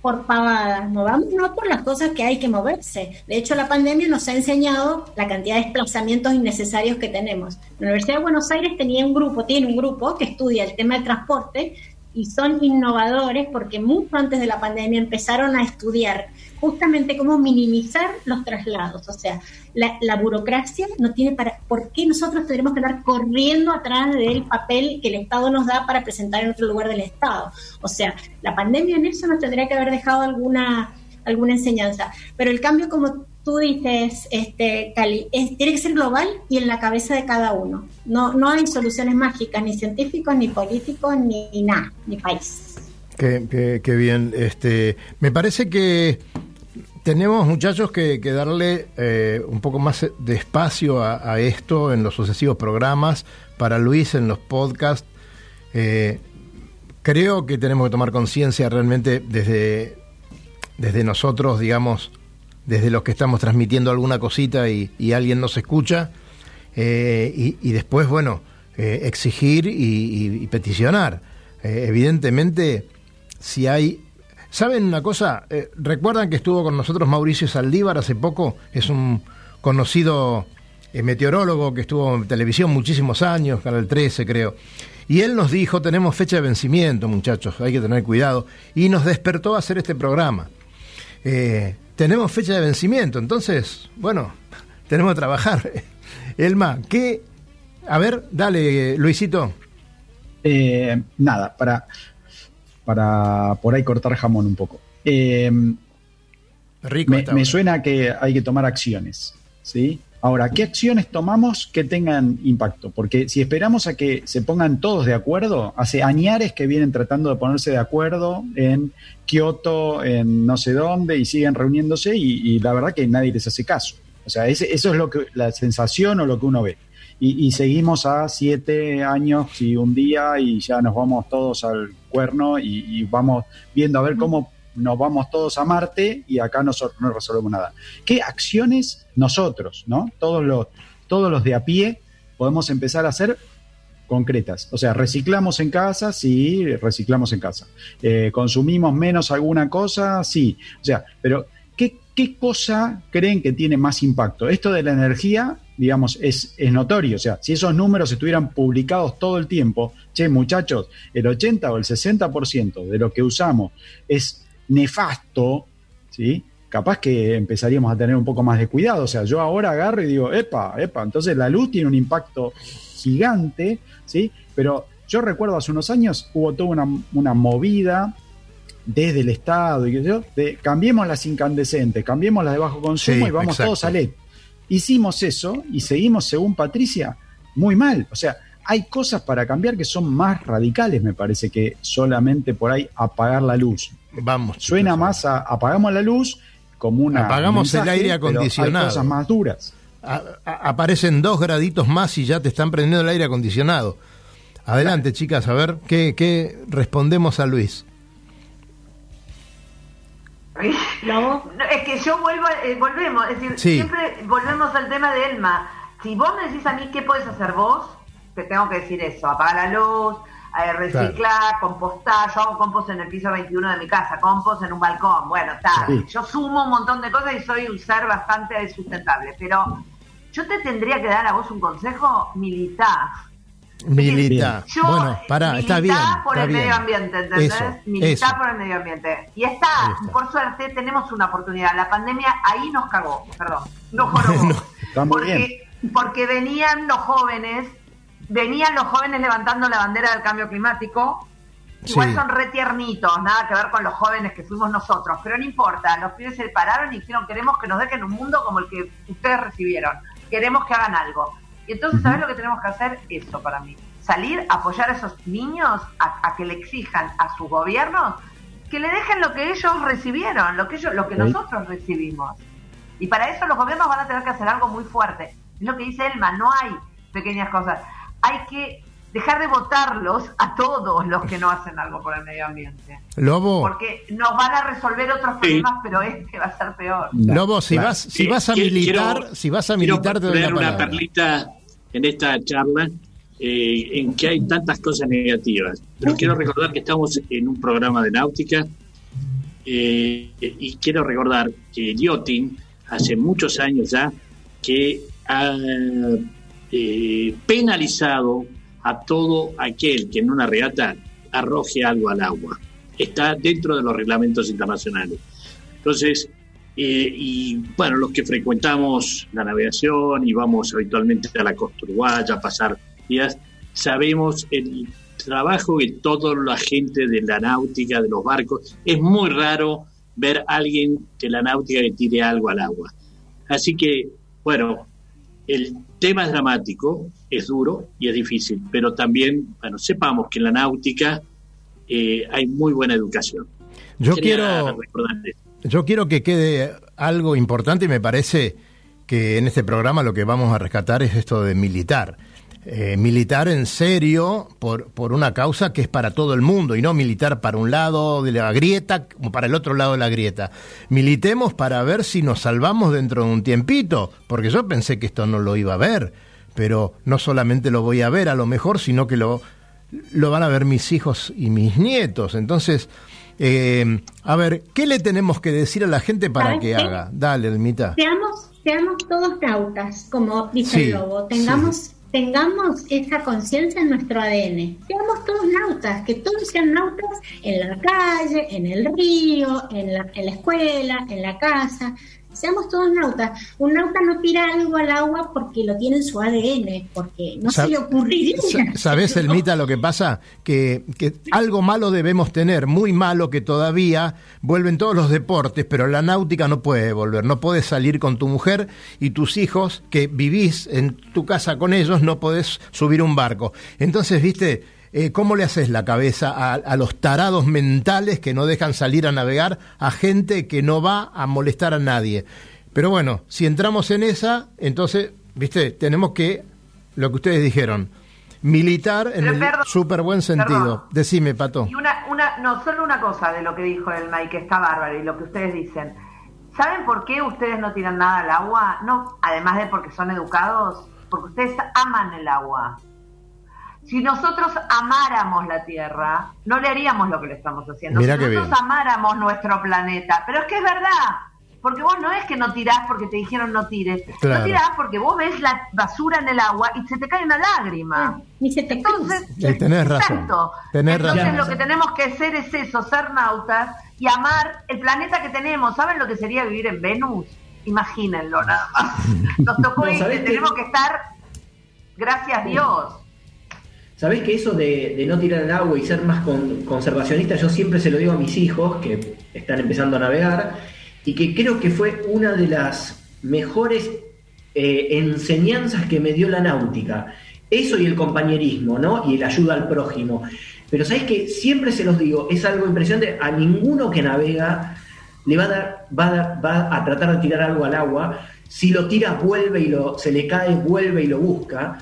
por pavadas, movámonos por las cosas que hay que moverse. De hecho, la pandemia nos ha enseñado la cantidad de desplazamientos innecesarios que tenemos. La Universidad de Buenos Aires tenía un grupo, tiene un grupo que estudia el tema del transporte y son innovadores porque mucho antes de la pandemia empezaron a estudiar justamente cómo minimizar los traslados. O sea, la, burocracia no tiene para... ¿Por qué nosotros tendremos que andar corriendo atrás del papel que el Estado nos da para presentar en otro lugar del Estado? O sea, la pandemia en eso nos tendría que haber dejado alguna alguna enseñanza. Pero el cambio, como tú dices, este, Cali, es, tiene que ser global y en la cabeza de cada uno. No, no hay soluciones mágicas, ni científicos, ni políticos, ni, nada, ni país. Qué, qué, bien. Este, me parece que tenemos, muchachos, que, darle eh, un poco más de espacio a, esto en los sucesivos programas. Para Luis, en los podcasts. Eh, creo que tenemos que tomar conciencia realmente desde desde nosotros, digamos, desde los que estamos transmitiendo alguna cosita y, alguien nos escucha, eh, y, después, bueno, exigir y, peticionar. Evidentemente, si hay... ¿Saben una cosa? ¿Recuerdan que estuvo con nosotros Mauricio Saldívar hace poco? Es un conocido meteorólogo que estuvo en televisión muchísimos años, Canal 13 creo. Y él nos dijo, tenemos fecha de vencimiento, muchachos, hay que tener cuidado. Y nos despertó a hacer este programa. Eh, tenemos fecha de vencimiento, entonces, bueno, tenemos que trabajar. Elma, ¿qué? A ver, dale, Luisito. Eh, nada, para, para por ahí cortar jamón un poco. Eh, Rico me, me suena que hay que tomar acciones, ¿sí? Ahora, ¿qué acciones tomamos que tengan impacto? Porque si esperamos a que se pongan todos de acuerdo, hace añares que vienen tratando de ponerse de acuerdo en Kioto, en no sé dónde, y siguen reuniéndose y, la verdad que nadie les hace caso. O sea, eso es lo que la sensación o lo que uno ve. Y, seguimos a siete años y un día y ya nos vamos todos al cuerno y, y vamos viendo a ver cómo nos vamos todos a Marte y acá nosotros no resolvemos nada. ¿Qué acciones nosotros, ¿no? Todos los, todos los de a pie podemos empezar a hacer concretas. O sea, reciclamos en casa, sí, reciclamos en casa. Eh, consumimos menos alguna cosa, sí. O sea, pero ¿qué, ¿qué cosa creen que tiene más impacto? Esto de la energía, digamos, es, es notorio. O sea, si esos números estuvieran publicados todo el tiempo, che, muchachos, el 80 o el 60% de lo que usamos es nefasto, ¿sí? capaz que empezaríamos a tener un poco más de cuidado. O sea, yo ahora agarro y digo, epa, epa, entonces la luz tiene un impacto gigante, ¿sí? Pero yo recuerdo hace unos años hubo toda una, movida desde el Estado y yo, de cambiemos las incandescentes, cambiemos las de bajo consumo y vamos todos a LED. Hicimos eso y seguimos, según Patricia, muy mal. O sea, hay cosas para cambiar que son más radicales, me parece, que solamente por ahí apagar la luz. Vamos. Suena más a apagamos la luz como una. Apagamos el aire acondicionado. cosas más duras. aparecen dos graditos más y ya te están prendiendo el aire acondicionado. Adelante, chicas, a ver qué, respondemos a Luis. Es que yo vuelvo, eh, volvemos, es decir, siempre volvemos al tema de Elma. Si vos me decís a mí qué podés hacer vos, te tengo que decir eso, apagar la luz, eh, reciclar, compostar. Yo hago compost en el piso 21 de mi casa, compost en un balcón. Bueno, está. Yo sumo un montón de cosas y soy un ser bastante sustentable. Pero yo te tendría que dar a vos un consejo militar. Militar. bueno, pará, está bien. por el medio ambiente, ¿entendés? militar por el medio ambiente. Y está, por suerte, tenemos una oportunidad. La pandemia ahí nos cagó, perdón, nos jorobó. porque, porque venían los jóvenes venían los jóvenes levantando la bandera del cambio climático. Igual son retiernitos, nada que ver con los jóvenes que fuimos nosotros, pero no importa, los pibes se pararon y dijeron queremos que nos dejen un mundo como el que ustedes recibieron, queremos que hagan algo. Y entonces, ¿sabes lo que tenemos que hacer? Eso para mí, salir, apoyar a esos niños a, que le exijan a sus gobiernos que le dejen lo que ellos recibieron, lo que ellos, lo que nosotros recibimos. Y para eso los gobiernos van a tener que hacer algo muy fuerte. Es lo que dice Elma, no hay pequeñas cosas hay que dejar de votarlos a todos los que no hacen algo por el medio ambiente. Lobo. Porque nos van a resolver otros problemas, pero este va a ser peor. Lobo, si vas, si vas a militar, si vas a militar, te doy una perlita en esta charla eh, en que hay tantas cosas negativas. Pero quiero recordar que estamos en un programa de náutica eh, y quiero recordar que Liotin hace muchos años ya que ha eh, penalizado a todo aquel que en una regata arroje algo al agua. Está dentro de los reglamentos internacionales. Entonces, Eh, y bueno, los que frecuentamos la navegación y vamos habitualmente a la costa uruguaya a pasar días, sabemos el trabajo que toda la gente de la náutica, de los barcos, es muy raro ver a alguien de la náutica que tire algo al agua. Así que, bueno, el tema es dramático, es duro y es difícil, pero también, bueno, sepamos que en la náutica eh, hay muy buena educación. Yo Quería quiero. Yo quiero que quede algo importante y me parece que en este programa lo que vamos a rescatar es esto de militar. Eh, militar en serio por, por una causa que es para todo el mundo y no militar para un lado de la grieta como para el otro lado de la grieta. Militemos para ver si nos salvamos dentro de un tiempito, porque yo pensé que esto no lo iba a ver, pero no solamente lo voy a ver a lo mejor, sino que lo, lo van a ver mis hijos y mis nietos. Entonces, eh, a ver, ¿qué le tenemos que decir a la gente para ¿Sabes que qué? haga? Dale, Almita. Seamos, seamos todos nautas, como dice Sí, el lobo. Tengamos, tengamos esa conciencia en nuestro ADN. Seamos todos nautas, que todos sean nautas en la calle, en el río, en la, en la escuela, en la casa. Seamos todos nautas. Un nauta no tira algo al agua porque lo tiene en su ADN, porque no se le ocurriría. Sa- ¿Sabés, Elmita, lo que pasa? Que, que algo malo debemos tener, muy malo que todavía vuelven todos los deportes, pero la náutica no puede volver. No puedes salir con tu mujer y tus hijos, que vivís en tu casa con ellos, no podés subir un barco. Entonces, viste, eh, ¿cómo le haces la cabeza a, a los tarados mentales que no dejan salir a navegar a gente que no va a molestar a nadie? Pero bueno, si entramos en esa, entonces, viste, tenemos que, lo que ustedes dijeron, militar en el súper buen sentido. perdón. Decime, Pato. Y una, una, no, solo una cosa de lo que dijo el Mike, que está bárbaro, y lo que ustedes dicen. ¿Saben por qué ustedes no tiran nada al agua? No, además de porque son educados, porque ustedes aman el agua. Si nosotros amáramos la Tierra, no le haríamos lo que le estamos haciendo. Mirá si nosotros bien. amáramos nuestro planeta, pero es que es verdad, porque vos no es que no tirás porque te dijeron no tires, Claro. no tirás porque vos ves la basura en el agua y se te cae una lágrima. Ni se te Entonces, Eh, tenés razón. Tenés Entonces razón. lo que tenemos que hacer es eso, ser nautas y amar el planeta que tenemos. ¿Saben lo que sería vivir en Venus? Imagínenlo nada más. Nos tocó No, tenemos que estar, gracias Dios. ¿Sabés que eso de, no tirar el agua y ser más con- conservacionista, yo siempre se lo digo a mis hijos que están empezando a navegar y que creo que fue una de las mejores eh, enseñanzas que me dio la náutica. Eso y el compañerismo, ¿no? Y el ayuda al prójimo. Pero sabés que siempre se los digo, es algo impresionante, a ninguno que navega le va a dar, va a, dar- va a tratar de tirar algo al agua. Si lo tira, vuelve y lo, se le cae, vuelve y lo busca.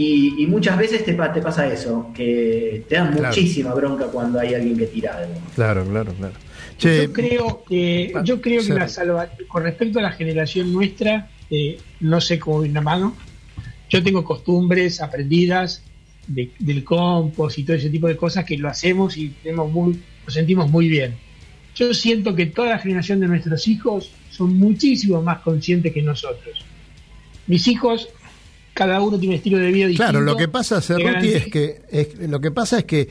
Y, y muchas veces te, pa- te pasa eso, que te da Claro. muchísima bronca cuando hay alguien que tira algo. Claro, claro, claro. Che, yo creo que, yo creo que la salva, con respecto a la generación nuestra, eh, no sé cómo viene la mano. Yo tengo costumbres aprendidas de- del compost y todo ese tipo de cosas que lo hacemos y tenemos muy, lo sentimos muy bien. Yo siento que toda la generación de nuestros hijos son muchísimo más conscientes que nosotros. Mis hijos, cada uno tiene un estilo de vida distinto. Claro, lo que pasa, Cerruti, es que es- lo que pasa es que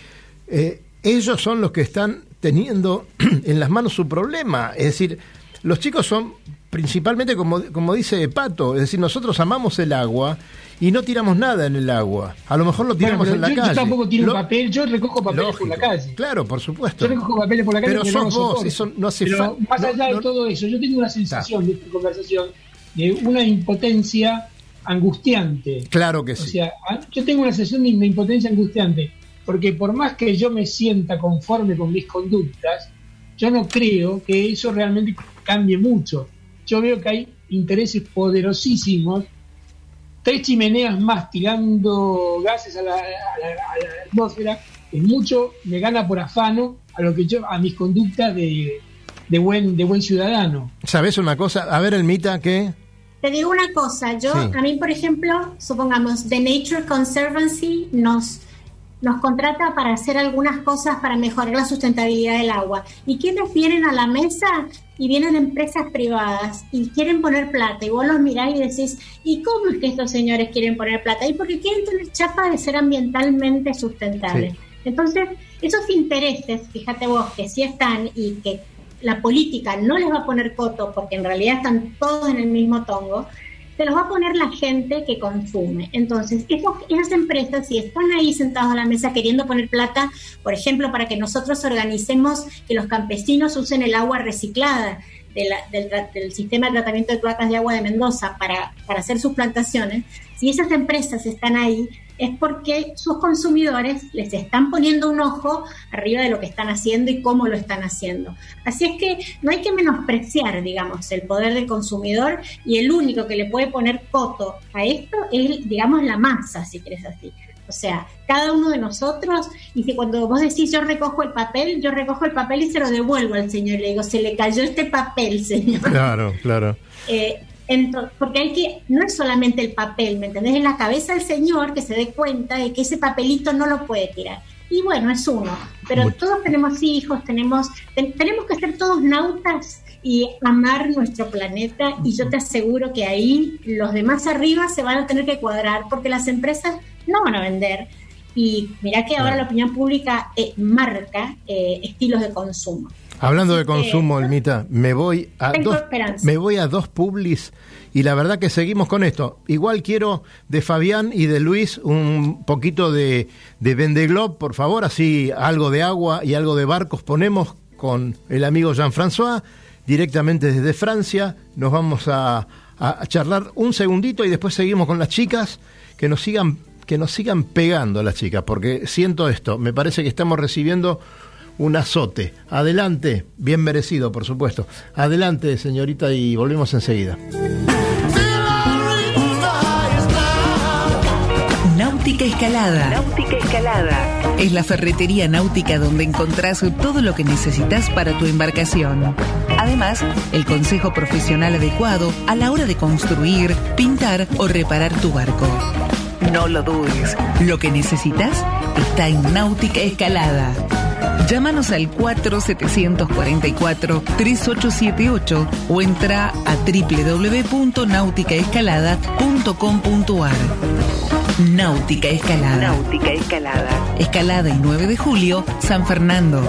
eh, ellos son los que están teniendo en las manos su problema. Es decir, los chicos son principalmente como, como dice Pato, es decir, nosotros amamos el agua y no tiramos nada en el agua. A lo mejor lo tiramos en la yo, yo calle. tampoco tiro Lo- papel, yo recojo papeles por la calle. Claro, por supuesto. Yo recojo papeles por la calle Pero sos no vos, eso no hace falta. Más allá de todo eso, yo tengo una sensación de esta conversación de una impotencia angustiante. Claro que O sí. sea, yo tengo una sensación de, impotencia angustiante, porque por más que yo me sienta conforme con mis conductas, yo no creo que eso realmente cambie mucho. Yo veo que hay intereses poderosísimos, tres chimeneas más tirando gases a la, a la- a la atmósfera, es mucho me gana por afano a lo que yo, a mis conductas de, de buen, de buen ciudadano. ¿Sabes una cosa? A ver, Elmita, ¿qué? Te digo una cosa, yo, Sí. a mí, por ejemplo, supongamos, The Nature Conservancy nos, nos contrata para hacer algunas cosas para mejorar la sustentabilidad del agua. ¿Y quiénes vienen a la mesa? Y vienen empresas privadas y quieren poner plata. Y vos los mirás y decís, ¿y cómo es que estos señores quieren poner plata? Y porque quieren tener chapa de ser ambientalmente sustentables. Sí. Entonces, esos intereses, fíjate vos, que sí están y que la política no les va a poner coto, porque en realidad están todos en el mismo tongo, se los va a poner la gente que consume. Entonces, esas, esas empresas, si están ahí sentados a la mesa queriendo poner plata, por ejemplo, para que nosotros organicemos que los campesinos usen el agua reciclada del sistema de tratamiento de cloacas de agua de Mendoza para, para hacer sus plantaciones, si esas empresas están ahí, es porque sus consumidores les están poniendo un ojo arriba de lo que están haciendo y cómo lo están haciendo. Así es que no hay que menospreciar, digamos, el poder del consumidor y el único que le puede poner coto a esto es, digamos, la masa, si quieres así. O sea, cada uno de nosotros, y si cuando vos decís yo recojo el papel, yo recojo el papel y se lo devuelvo al señor. Le digo, se le cayó este papel, señor. Claro, claro. Eh, porque hay que, no es solamente el papel, ¿me entendés? En la cabeza del señor que se dé cuenta de que ese papelito no lo puede tirar. Y bueno, es uno. Pero todos tenemos hijos, tenemos, ten- tenemos que ser todos nautas y amar nuestro planeta. Y yo te aseguro que ahí los demás arriba se van a tener que cuadrar porque las empresas no van a vender. Y mira que ahora la opinión pública eh, marca eh, estilos de consumo. Hablando de consumo, Elmita, me voy a dos, esperanza. me voy a dos publis y la verdad que seguimos con esto. Igual quiero de Fabián y de Luis un poquito de, de Vendeglob, por favor, así algo de agua y algo de barcos ponemos con el amigo Jean-François directamente desde Francia. Nos vamos a, a charlar un segundito y después seguimos con las chicas que nos sigan que nos sigan pegando las chicas, porque siento esto, me parece que estamos recibiendo un azote. Adelante, bien merecido, por supuesto. Adelante, señorita, y volvemos enseguida. Náutica Escalada. Náutica Escalada. Es la ferretería náutica donde encontrás todo lo que necesitas para tu embarcación. Además, el consejo profesional adecuado a la hora de construir, pintar o reparar tu barco. No lo dudes, lo que necesitas está en Náutica Escalada. Llámanos al 4744-3878 o entra a www.nauticaescalada.com.ar. Náutica Escalada. Náutica Escalada. Escalada y 9 de julio, San Fernando.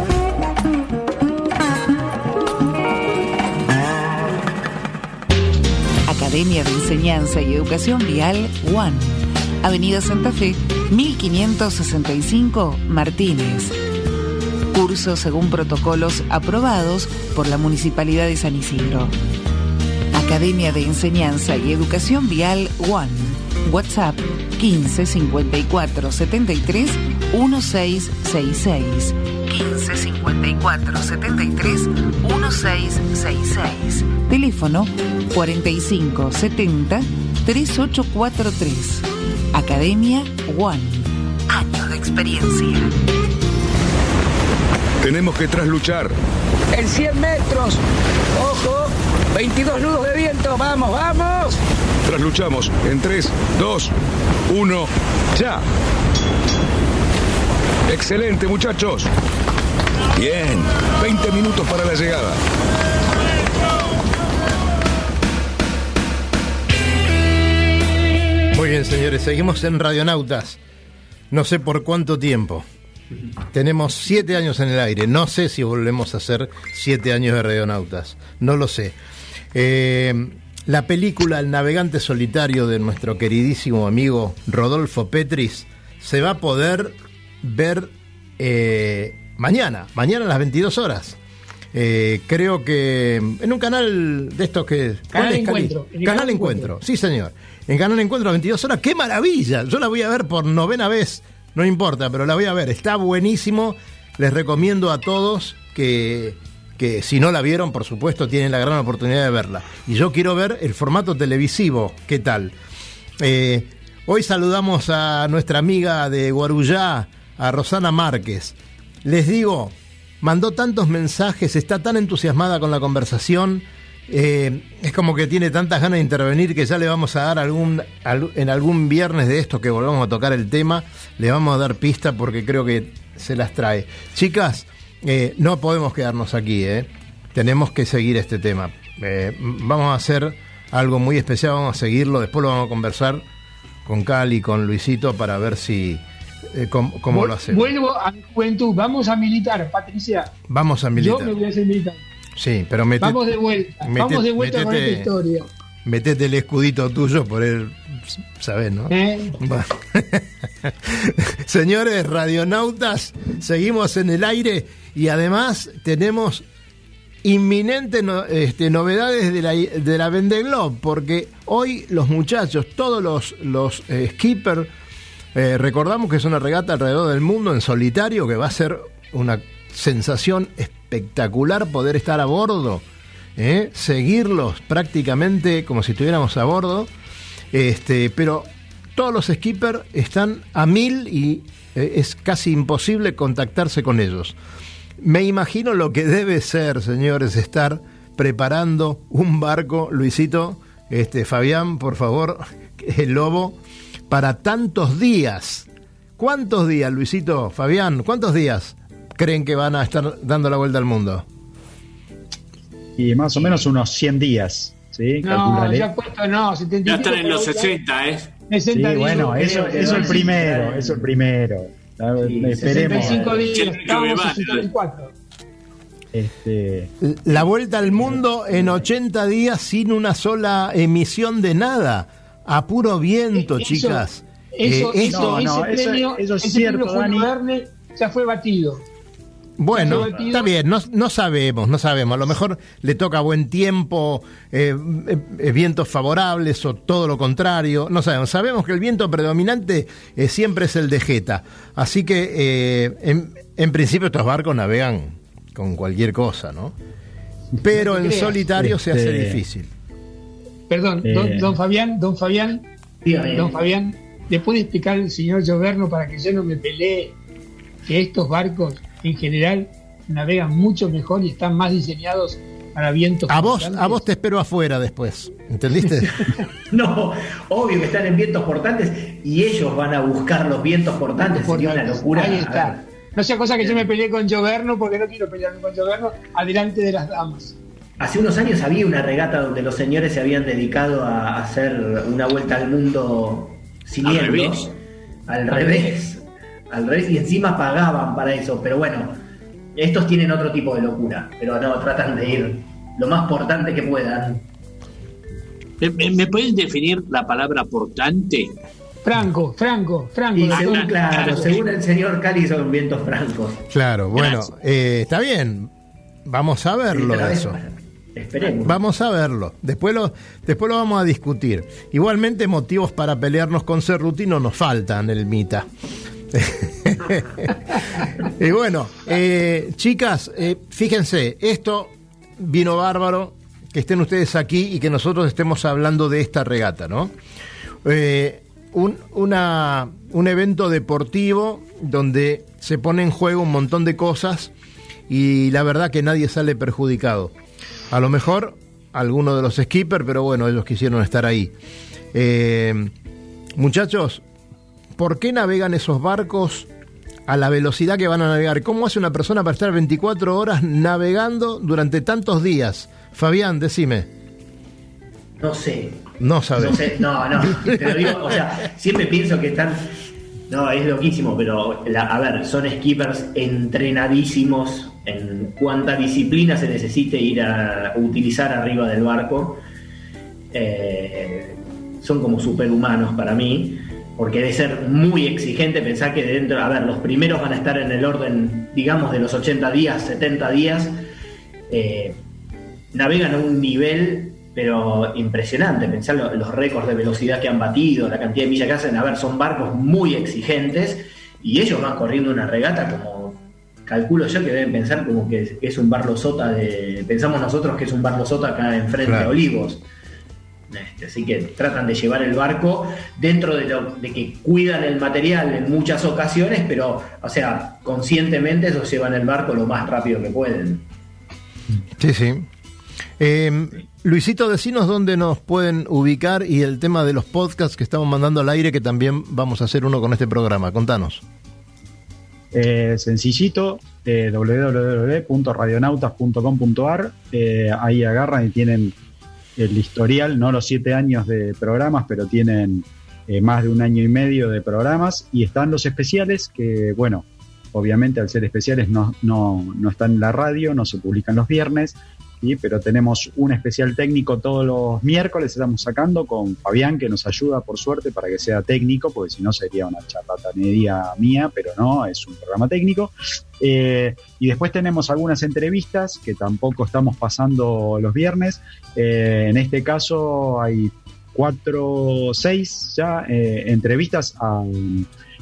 Academia de Enseñanza y Educación Vial One. Avenida Santa Fe, 1565 Martínez. Cursos según protocolos aprobados por la Municipalidad de San Isidro. Academia de Enseñanza y Educación Vial One. WhatsApp 15 54 73 1666. 15 54 73 1666. Teléfono 45 70 3843. Academia One. Años de experiencia. Tenemos que trasluchar. En 100 metros. Ojo. 22 nudos de viento. Vamos, vamos. Trasluchamos en 3, 2, 1, ya. Excelente, muchachos. Bien, 20 minutos para la llegada. Muy bien, señores, seguimos en Radionautas. No sé por cuánto tiempo. Tenemos siete años en el aire. No sé si volvemos a hacer siete años de Radionautas. No lo sé. Eh, la película El navegante solitario de nuestro queridísimo amigo Rodolfo Petris se va a poder ver eh, mañana, mañana a las 22 horas. Eh, creo que en un canal de estos que... ¿cuál Canal? Encuentro. Canal Canal Encuentro. Encuentro. sí señor. En Canal Encuentro a 22 horas, ¡qué maravilla! Yo la voy a ver por novena vez, no importa, pero la voy a ver, está buenísimo. Les recomiendo a todos que, que si no la vieron, por supuesto, tienen la gran oportunidad de verla. Y yo quiero ver el formato televisivo, ¿qué tal? Eh, hoy saludamos a nuestra amiga de Guarujá, a Rosana Márquez. Les digo, mandó tantos mensajes, está tan entusiasmada con la conversación, eh, es como que tiene tantas ganas de intervenir que ya le vamos a dar algún, al- en algún viernes de esto que volvamos a tocar el tema, le vamos a dar pista porque creo que se las trae. Chicas, eh, no podemos quedarnos aquí, ¿eh? tenemos que seguir este tema. Eh, vamos a hacer algo muy especial, vamos a seguirlo, después lo vamos a conversar con Cali, con Luisito, para ver si eh, cómo, lo hacemos. Vuelvo a mi juventud. Vamos a militar, Patricia. Vamos a militar. Yo me voy a hacer militar. Sí, pero mete- Vamos de vuelta, vamos de vuelta con metete- esta historia. metete el escudito tuyo por él, ¿sabes, no? ¿eh? Bueno. Señores radionautas, seguimos en el aire y además tenemos inminentes no- este, novedades de la, de la Vendée Globe, porque hoy los muchachos, todos los, los eh, skippers, eh, recordamos que es una regata alrededor del mundo en solitario, que va a ser una sensación espectacular poder estar a bordo, ¿eh? seguirlos prácticamente como si estuviéramos a bordo. Este, pero todos los skippers están a mil y eh, es casi imposible contactarse con ellos. Me imagino lo que debe ser, señores, estar preparando un barco, Luisito, este, Fabián, por favor, el lobo, para tantos días. ¿Cuántos días, Luisito, Fabián? ¿Cuántos días creen que van a estar dando la vuelta al mundo? Y más o menos unos 100 días. ¿sí? No, Calculale. ya puesto no, 70 Ya están en los 60, ¿eh? 60 Sí, bueno, días, eso, creo, eso el ¿no? primero, eso el primero. A ver, Esperemos. 65 días, me en van. 64. Este, La vuelta al mundo en 80 días sin una sola emisión de nada. A puro viento, Eso- chicas. Eso, Eh, eso, no, ese eso- premio, eso es ese cierto, premio Dani. Verne ya fue batido. Bueno, está bien, no, no sabemos, no sabemos. A lo mejor le toca buen tiempo, eh, eh, eh, vientos favorables o todo lo contrario. No sabemos. Sabemos que el viento predominante eh, siempre es el de Jeta. Así que, eh, en, en principio, estos barcos navegan con cualquier cosa, ¿no? Pero No en creas. solitario se hace Este- difícil. Perdón, Eh. don, don Fabián, don Fabián, Dígame. don Fabián, ¿le puede explicar el señor Lloverno para que yo no me pelee que estos barcos en general navegan mucho mejor y están más diseñados para vientos A vos, a vos te espero afuera después. ¿Entendiste? No, obvio que están en vientos portantes y ellos van a buscar los vientos portantes. Sería una locura. Ahí está. ver, No sea cosa que yo me peleé con Lloverno porque no quiero pelearme con Lloverno adelante de las damas. Hace unos años había una regata donde los señores se habían dedicado a hacer una vuelta al mundo siguiendo. Al revés. Al revés. Al revés. Y encima pagaban para eso. Pero bueno, estos tienen otro tipo de locura. Pero no, tratan de ir lo más portante que puedan. ¿Me, me- pueden definir la palabra portante? Franco, Franco, Franco. Y según, claro, según el señor Cali son vientos francos. claro, bueno, eh, está bien. Vamos a verlo eso. Esperemos. Vamos a verlo. Después lo, después lo vamos a discutir. Igualmente, motivos para pelearnos con Cerruti no nos faltan, el Mita. y bueno, eh, chicas, eh, fíjense, esto vino bárbaro que estén ustedes aquí y que nosotros estemos hablando de esta regata, ¿no? Eh, un, un evento deportivo donde se pone en juego un montón de cosas y la verdad que nadie sale perjudicado. A lo mejor alguno de los skippers, pero bueno, ellos quisieron estar ahí. Muchachos, ¿por qué navegan esos barcos a la velocidad que van a navegar? ¿Cómo hace una persona para estar 24 horas navegando durante tantos días? Fabián, decime. No sé. No sabes. No sé, no, no. Te lo digo, o sea, siempre pienso que están. No, es loquísimo, pero la- a ver, son skippers entrenadísimos en cuánta disciplina se necesite ir a utilizar arriba del barco. Eh, son como superhumanos para mí, porque debe ser muy exigente pensar que dentro, a ver, los primeros van a estar en el orden, digamos, de los 80 días, 70 días. Eh, navegan a un nivel pero impresionante, pensar lo- los récords de velocidad que han batido, la cantidad de millas que hacen, a ver, son barcos muy exigentes y ellos van corriendo una regata como, calculo yo que deben pensar como que es, es un barlo sota de, pensamos nosotros que es un barlo sota acá enfrente Claro. de Olivos. Este, así que tratan de llevar el barco dentro de, lo, de que cuidan el material en muchas ocasiones, pero, o sea, conscientemente ellos llevan el barco lo más rápido que pueden. Sí, sí. Eh, Luisito, decinos dónde nos pueden ubicar y el tema de los podcasts que estamos mandando al aire, que también vamos a hacer uno con este programa. Contanos. Eh, sencillito, eh, www.radionautas.com.ar. eh, ahí agarran y tienen el historial, no los siete años de programas, pero tienen eh, más de un año y medio de programas. Y están los especiales, que bueno, obviamente al ser especiales no, no, no están en la radio, no se publican los viernes. Pero tenemos un especial técnico todos los miércoles, estamos sacando con Fabián, que nos ayuda por suerte para que sea técnico, porque si no sería una charlatanería mía, pero no, es un programa técnico. Eh, y después tenemos algunas entrevistas que tampoco estamos pasando los viernes. Eh, en este caso hay cuatro, seis ya eh, entrevistas a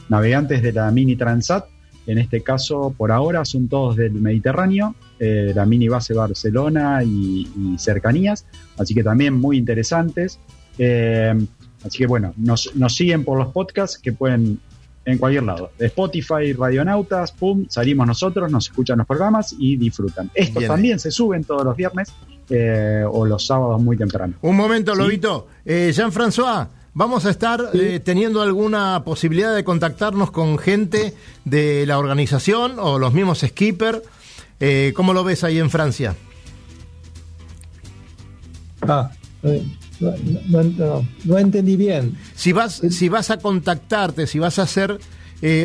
navegantes de la Mini Transat. En este caso, por ahora, son todos del Mediterráneo, eh, la mini base Barcelona y, y cercanías, así que también muy interesantes. Eh, así que bueno, nos, nos siguen por los podcasts que pueden en cualquier lado. Spotify, Radionautas, pum, salimos nosotros, nos escuchan los programas y disfrutan. Estos Bien también se suben todos los viernes eh, o los sábados muy temprano. Un momento, Sí. Lobito. Jean-François, vamos a estar eh, teniendo alguna posibilidad de contactarnos con gente de la organización o los mismos skipper. Eh, ¿Cómo lo ves ahí en Francia? Ah, eh, no, no- no- no entendí bien. Si vas, si vas a contactarte, si vas a hacer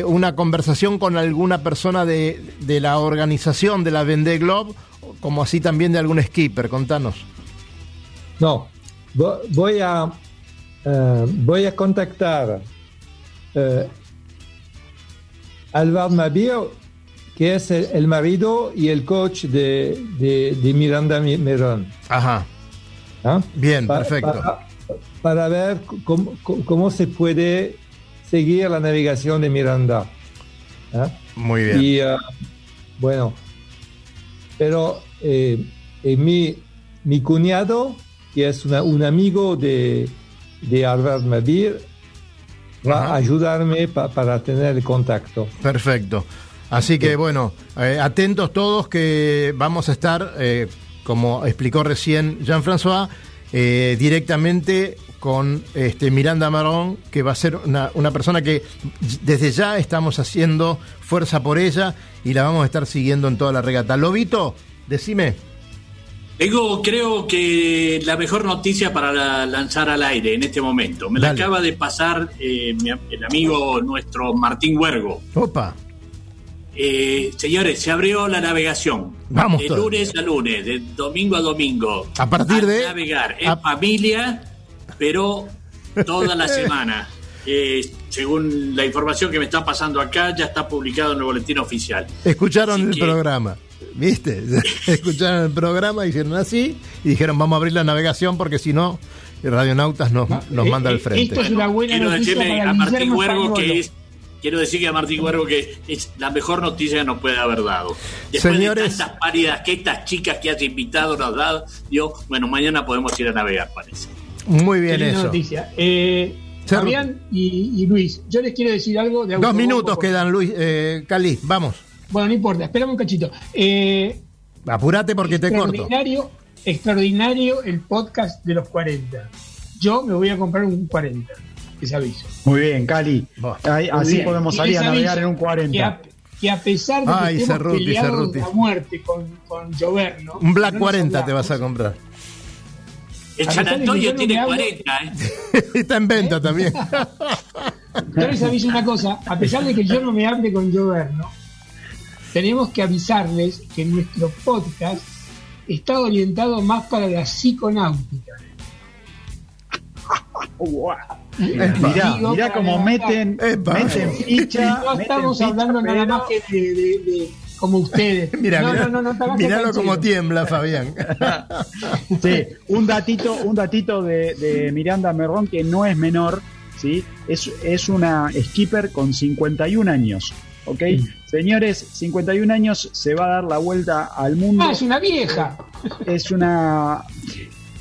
una conversación con alguna persona de, de la organización de la Vendée Globe, como así también de algún skipper, contanos. No, vo- voy a, eh, voy a contactar eh, Alvar Mabir, que es el, el marido y el coach de, de- de Miranda Mi- Merón. Ajá. Bien, Pa- perfecto. Para, para ver cómo, cómo- se puede seguir la navegación de Miranda. ¿Ah? Muy bien. Y ah, bueno, pero eh, eh, mi, mi cuñado, que es una- un amigo de, de Albert Mabir, va a ayudarme pa- para tener el contacto. Perfecto. Así que bueno, eh, atentos todos que vamos a estar, eh, como explicó recién Jean-François, eh, directamente con este, Miranda Marón, que va a ser una, una persona que desde ya estamos haciendo fuerza por ella y la vamos a estar siguiendo en toda la regata. Lobito, decime. Tengo, creo que la mejor noticia para la- lanzar al aire en este momento. Me la acaba de pasar eh, mi- el amigo nuestro Martín Huergo. Opa. Eh, señores, se abrió la navegación. Vamos De todos. lunes a lunes, de domingo a domingo. A partir de- Navegar en familia, pero toda la semana. Eh, según la información que me está pasando acá, ya está publicado en el boletín oficial. Escucharon Así el que- programa, ¿viste? Escucharon el programa, hicieron así y dijeron vamos a abrir la navegación porque si no, Radionautas nos, nos manda al frente. Esto es una buena quiero noticia decirle para a Martín Huergo que es quiero decirle a Martín Huergo que es la mejor noticia que nos puede haber dado después Señores. de tantas pálidas que estas chicas que has invitado nos da dio bueno mañana podemos ir a navegar parece Muy Qué bien linda eso. noticia. Eh. Fabián y, y Luis, yo les quiero decir algo de Dos minutos quedan, Luis. Eh, Cali, vamos. Bueno, no importa, espérame un cachito. Eh, Apúrate porque te corto. extraordinario, extraordinario el podcast de los 40. Yo me voy a comprar un 40, les aviso. Muy bien, Cali. Ahí- Muy así bien. podemos salir a navegar en un 40. Que a, que a pesar de que estemos Cerruti, peleados Cerruti. a muerte con, con Lloverno, Un Black no nos 40 te vas a comprar. el San Antonio no tiene me hablo- 40 ¿eh? Está en venta también. Yo les aviso una cosa, a pesar de que yo no me hable con Lloverno, tenemos que avisarles que nuestro podcast está orientado más para la psiconáutica. Mirá, Digo, mirá para cómo meten, meten ficha. No meten estamos ficha, hablando nada pero- más que de, de- de- como ustedes. Mira, no, mira, no, no, miralo como tiembla, Fabián. Sí, un datito, un datito de, de Miranda Merrón que no es menor, ¿sí? Es, es una skipper con 51 años, ¿ok? Señores, 51 años se va a dar la vuelta al mundo. Ah, es una vieja. Es una...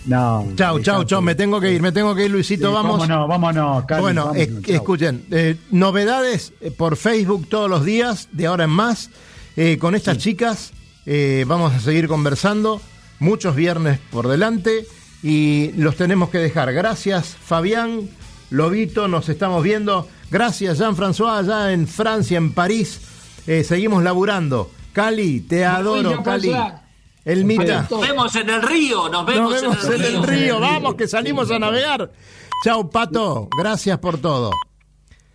No. Chau, chau, chau. Me tengo que ir, me tengo que ir, Luisito. Sí, vamos. Vámonos, vámonos, Cali, bueno, vámonos, es- chau. escuchen, eh, novedades eh, por Facebook todos los días, de ahora en más. Eh, con estas chicas eh, vamos a seguir conversando, muchos viernes por delante y los tenemos que dejar. Gracias, Fabián, Lobito, nos estamos viendo. Gracias, Jean-François, allá en Francia, en París. Eh, seguimos laburando. Cali, te adoro. Cali. El Mita. nos vemos en el río nos vemos, Nos vemos en el río, vamos que salimos a navegar. Chau, Pato, gracias por todo.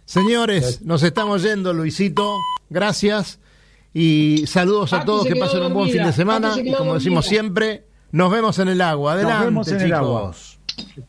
Señores, nos estamos yendo, Luisito, gracias. Y saludos a todos, que pasen un buen fin de semana. Y como decimos dormida. siempre, Nos vemos en el agua. Adelante, vemos en el agua. chicos.